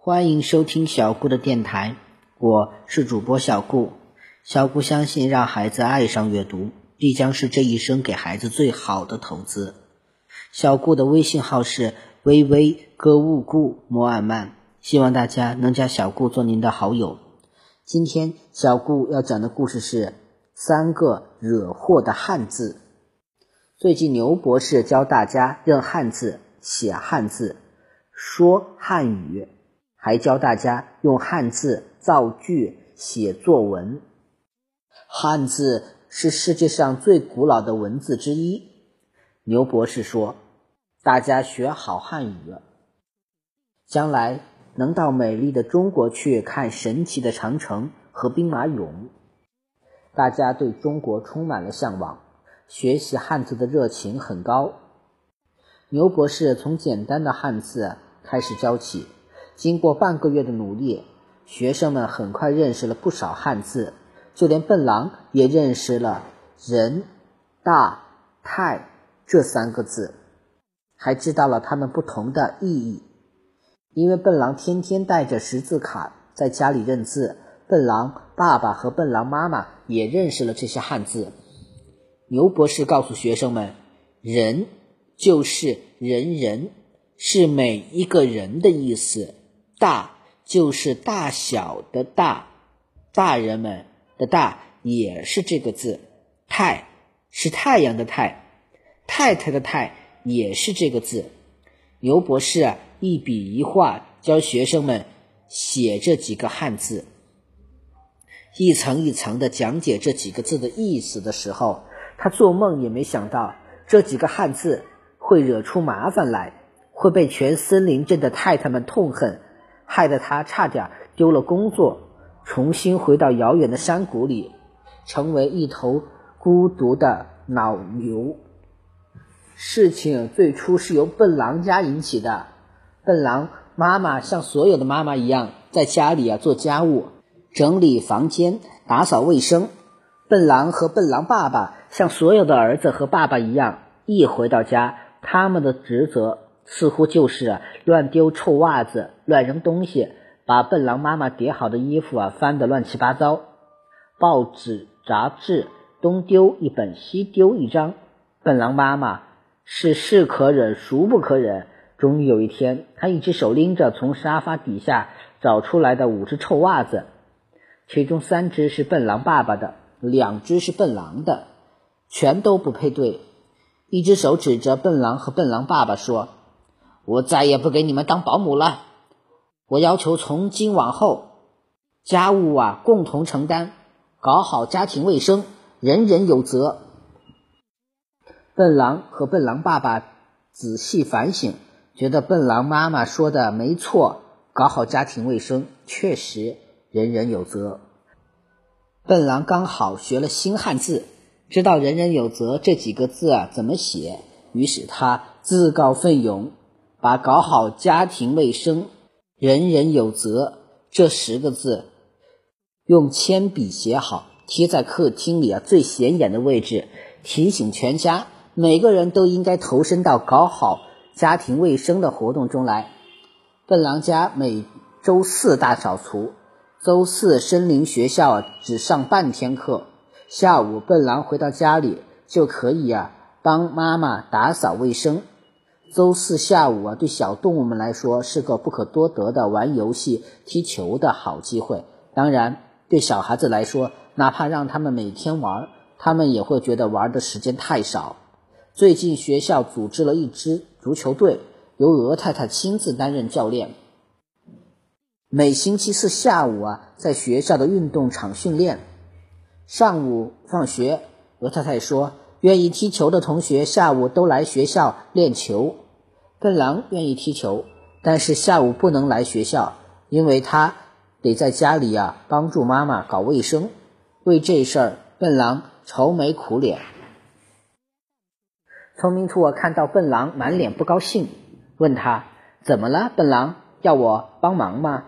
欢迎收听小顾的电台，我是主播小顾。小顾相信，让孩子爱上阅读，必将是这一生给孩子最好的投资。小顾的微信号是微微歌勿顾摩尔曼，希望大家能加小顾做您的好友。今天小顾要讲的故事是三个惹祸的汉字。最近牛博士教大家认汉字、写汉字、说汉语。还教大家用汉字造句、写作文。汉字是世界上最古老的文字之一。牛博士说：“大家学好汉语，将来能到美丽的中国去看神奇的长城和兵马俑。”大家对中国充满了向往，学习汉字的热情很高。牛博士从简单的汉字开始教起。经过半个月的努力，学生们很快认识了不少汉字，就连笨狼也认识了“人”“大”“太”这三个字，还知道了它们不同的意义。因为笨狼天天带着识字卡在家里认字，笨狼爸爸和笨狼妈妈也认识了这些汉字。牛博士告诉学生们：“人就是人人，是每一个人的意思。”大就是大小的大，大人们的大也是这个字。太是太阳的太，太太的太也是这个字。牛博士，一笔一画教学生们写这几个汉字，一层一层的讲解这几个字的意思的时候，他做梦也没想到这几个汉字会惹出麻烦来，会被全森林镇的太太们痛恨。害得他差点丢了工作，重新回到遥远的山谷里，成为一头孤独的老牛。事情最初是由笨狼家引起的。笨狼妈妈像所有的妈妈一样，在家里啊做家务，整理房间，打扫卫生。笨狼和笨狼爸爸像所有的儿子和爸爸一样，一回到家，他们的职责。似乎就是乱丢臭袜子、乱扔东西，把笨狼妈妈叠好的衣服啊翻得乱七八糟。报纸、杂志东丢一本，西丢一张。笨狼妈妈是是可忍，孰不可忍。终于有一天，她一只手拎着从沙发底下找出来的五只臭袜子，其中三只是笨狼爸爸的，两只是笨狼的，全都不配对。一只手指着笨狼和笨狼爸爸说。我再也不给你们当保姆了。我要求从今往后，家务啊共同承担，搞好家庭卫生，人人有责。笨狼和笨狼爸爸仔细反省，觉得笨狼妈妈说的没错，搞好家庭卫生确实人人有责。笨狼刚好学了新汉字，知道“人人有责”这几个字啊怎么写，于是他自告奋勇。把搞好家庭卫生，人人有责这十个字用铅笔写好，贴在客厅里啊最显眼的位置，提醒全家每个人都应该投身到搞好家庭卫生的活动中来。笨狼家每周四大扫除，周四森林学校只上半天课，下午笨狼回到家里就可以啊帮妈妈打扫卫生。周四下午啊，对小动物们来说是个不可多得的玩游戏、踢球的好机会。当然，对小孩子来说，哪怕让他们每天玩，他们也会觉得玩的时间太少。最近学校组织了一支足球队，由鹅太太亲自担任教练。每星期四下午啊，在学校的运动场训练。上午放学，鹅太太说。愿意踢球的同学下午都来学校练球。笨狼愿意踢球，但是下午不能来学校，因为他得在家里呀帮助妈妈搞卫生。为这事儿，笨狼愁眉苦脸。聪明兔看到笨狼满脸不高兴，问他怎么了？笨狼要我帮忙吗？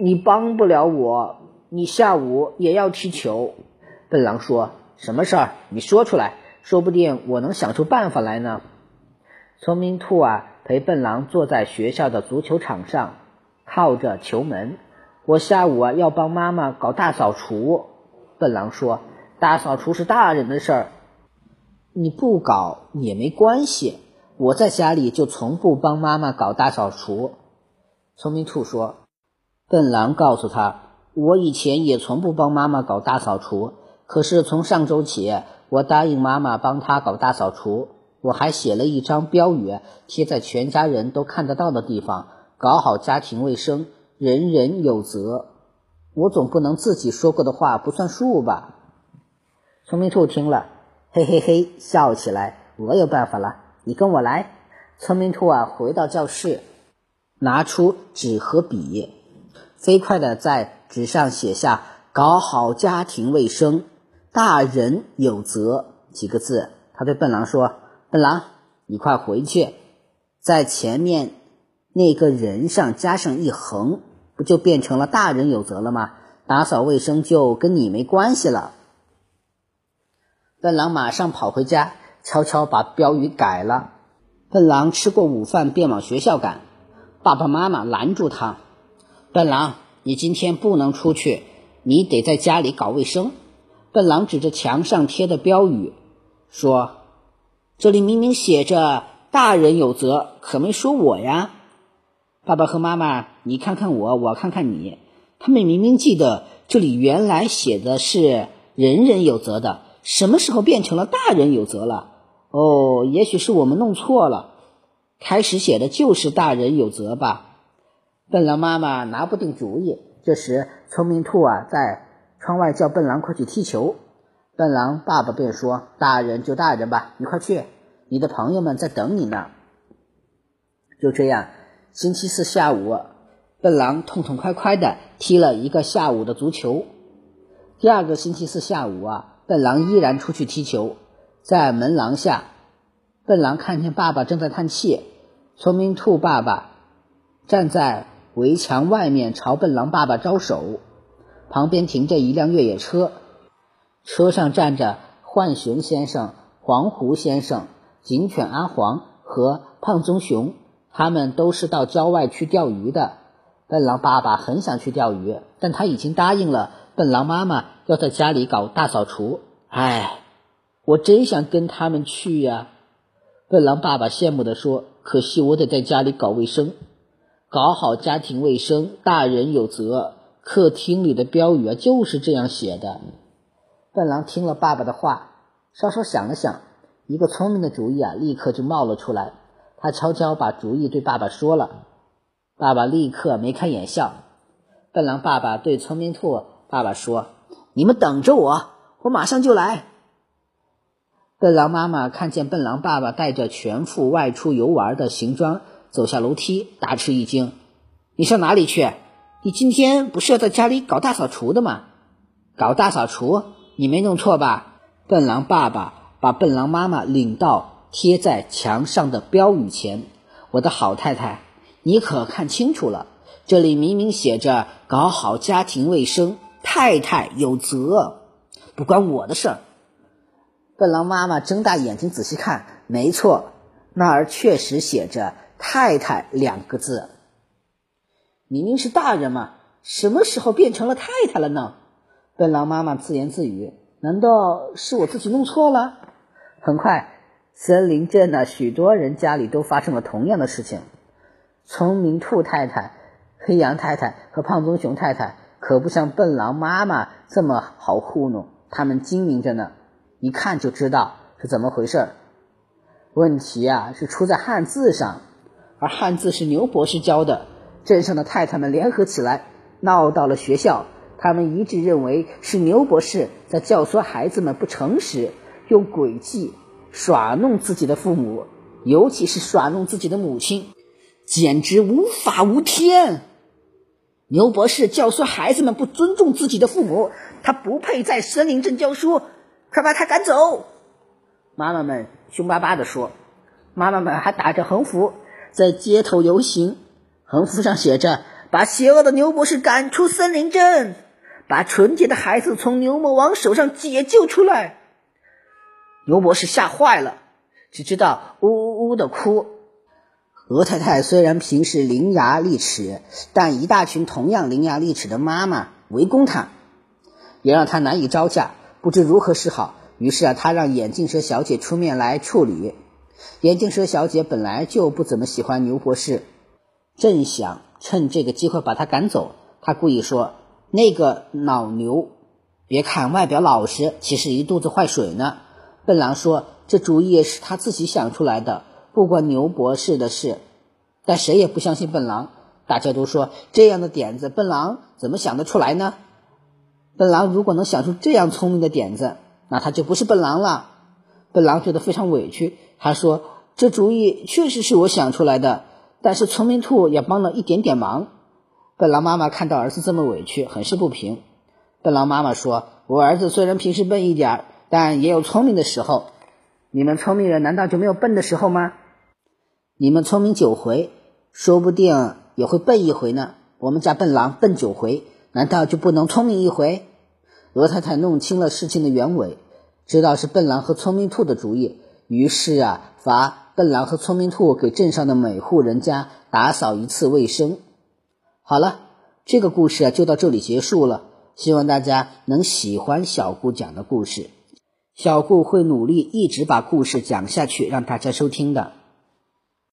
你帮不了我，你下午也要踢球。笨狼说：“什么事儿？你说出来。”说不定我能想出办法来呢。聪明兔啊，陪笨狼坐在学校的足球场上，靠着球门。我下午啊要帮妈妈搞大扫除。笨狼说：“大扫除是大人的事儿，你不搞也没关系。我在家里就从不帮妈妈搞大扫除。”聪明兔说：“笨狼告诉他，我以前也从不帮妈妈搞大扫除，可是从上周起，我答应妈妈帮她搞大扫除。我还写了一张标语，贴在全家人都看得到的地方，搞好家庭卫生。”人人有责，我总不能自己说过的话不算数吧？聪明兔听了，嘿嘿嘿笑起来。我有办法了，你跟我来。聪明兔啊，回到教室，拿出纸和笔，飞快的在纸上写下“搞好家庭卫生，大人有责”几个字。他对笨狼说：“笨狼，你快回去，在前面。”那个人上加上一横，不就变成了大人有责了吗？打扫卫生就跟你没关系了。笨狼马上跑回家，悄悄把标语改了。笨狼吃过午饭便往学校赶，爸爸妈妈拦住他：“笨狼，你今天不能出去，你得在家里搞卫生。”笨狼指着墙上贴的标语说：“这里明明写着大人有责，可没说我呀。”爸爸和妈妈，你看看我，我看看你，他们明明记得这里原来写的是“人人有责”的，什么时候变成了“大人有责”了？哦，也许是我们弄错了，开始写的就是“大人有责”吧？笨狼妈妈拿不定主意。这时，聪明兔啊在窗外叫笨狼快去踢球。笨狼爸爸便说：“大人就大人吧，你快去，你的朋友们在等你呢。”就这样。星期四下午，笨狼痛痛快快的踢了一个下午的足球。第二个星期四下午啊，笨狼依然出去踢球，在门廊下，笨狼看见爸爸正在叹气。聪明兔爸爸站在围墙外面朝笨狼爸爸招手。旁边停着一辆越野车，车上站着浣熊先生、黄狐先生、警犬阿黄和胖棕熊。他们都是到郊外去钓鱼的。笨狼爸爸很想去钓鱼，但他已经答应了笨狼妈妈要在家里搞大扫除。唉，我真想跟他们去呀！笨狼爸爸羡慕地说：“可惜我得在家里搞卫生，搞好家庭卫生，大人有责。”客厅里的标语啊，就是这样写的。笨狼听了爸爸的话，稍稍想了想，一个聪明的主意啊，立刻就冒了出来。他悄悄把主意对爸爸说了，爸爸立刻眉开眼笑。笨狼爸爸对聪明兔爸爸说：“你们等着我，我马上就来。”笨狼妈妈看见笨狼爸爸带着全副外出游玩的行装走下楼梯，大吃一惊：“你上哪里去？你今天不是要在家里搞大扫除的吗？搞大扫除，你没弄错吧？”笨狼爸爸把笨狼妈妈领到。贴在墙上的标语前，我的好太太，你可看清楚了？这里明明写着“搞好家庭卫生，太太有责”，不关我的事儿。笨狼妈妈睁大眼睛仔细看，没错，那儿确实写着“太太”两个字。明明是大人嘛，什么时候变成了太太了呢？笨狼妈妈自言自语：“难道是我自己弄错了？”很快。森林镇的许多人家里都发生了同样的事情。聪明兔太太、黑羊太太和胖棕熊太太可不像笨狼妈妈这么好糊弄，他们精明着呢，一看就知道是怎么回事。问题啊是出在汉字上，而汉字是牛博士教的。镇上的太太们联合起来，闹到了学校。他们一致认为是牛博士在教唆孩子们不诚实，用诡计。耍弄自己的父母，尤其是耍弄自己的母亲，简直无法无天。牛博士教唆孩子们不尊重自己的父母，他不配在森林镇教书，快把他赶走！妈妈们凶巴巴地说。妈妈们还打着横幅在街头游行，横幅上写着：“把邪恶的牛博士赶出森林镇，把纯洁的孩子从牛魔王手上解救出来。”牛博士吓坏了，只知道呜呜呜的哭。鹅太太虽然平时伶牙俐齿，但一大群同样伶牙俐齿的妈妈围攻她，也让她难以招架，不知如何是好。于是啊，她让眼镜蛇小姐出面来处理。眼镜蛇小姐本来就不怎么喜欢牛博士，正想趁这个机会把他赶走。他故意说：“那个老牛，别看外表老实，其实一肚子坏水呢。”笨狼说：“这主意是他自己想出来的。”不关牛博士的事，但谁也不相信笨狼。大家都说这样的点子，笨狼怎么想得出来呢？笨狼如果能想出这样聪明的点子，那他就不是笨狼了。笨狼觉得非常委屈，他说：“这主意确实是我想出来的，但是聪明兔也帮了一点点忙。”笨狼妈妈看到儿子这么委屈，很是不平。笨狼妈妈说：“我儿子虽然平时笨一点，但也有聪明的时候。你们聪明人难道就没有笨的时候吗？”你们聪明九回，说不定也会笨一回呢。我们家笨狼笨九回，难道就不能聪明一回？鹅太太弄清了事情的原委，知道是笨狼和聪明兔的主意，于是啊，罚笨狼和聪明兔给镇上的每户人家打扫一次卫生。好了，这个故事啊就到这里结束了。希望大家能喜欢小顾讲的故事，小顾会努力一直把故事讲下去，让大家收听的。